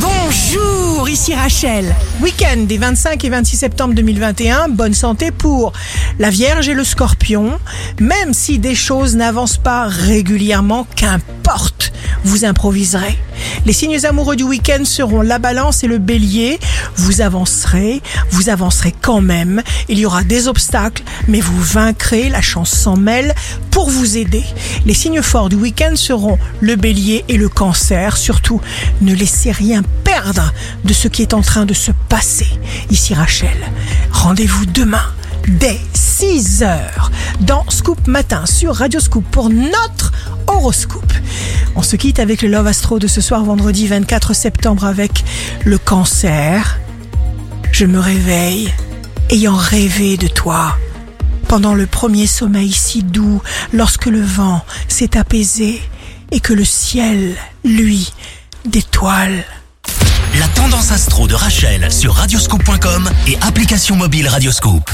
Bonjour, ici Rachel. Week-end des 25 et 26 septembre 2021, bonne santé pour la Vierge et le Scorpion. Même si des choses n'avancent pas régulièrement, qu'importe, vous improviserez. Les signes amoureux du week-end seront la balance et le bélier. Vous avancerez, vous avancerez quand même. Il y aura des obstacles, mais vous vaincrez. La chance s'en mêle pour vous aider. Les signes forts du week-end seront le bélier et le cancer. Surtout, ne laissez rien perdre de ce qui est en train de se passer. Ici Rachel, rendez-vous demain dès 6 heures dans Scoop Matin sur Radio Scoop pour notre horoscope. On se quitte avec le Love Astro de ce soir vendredi 24 septembre avec le cancer. Je me réveille ayant rêvé de toi. Pendant le premier sommeil si doux, lorsque le vent s'est apaisé et que le ciel, lui, d'étoiles. La tendance astro de Rachel sur radioscope.com et application mobile Radioscope.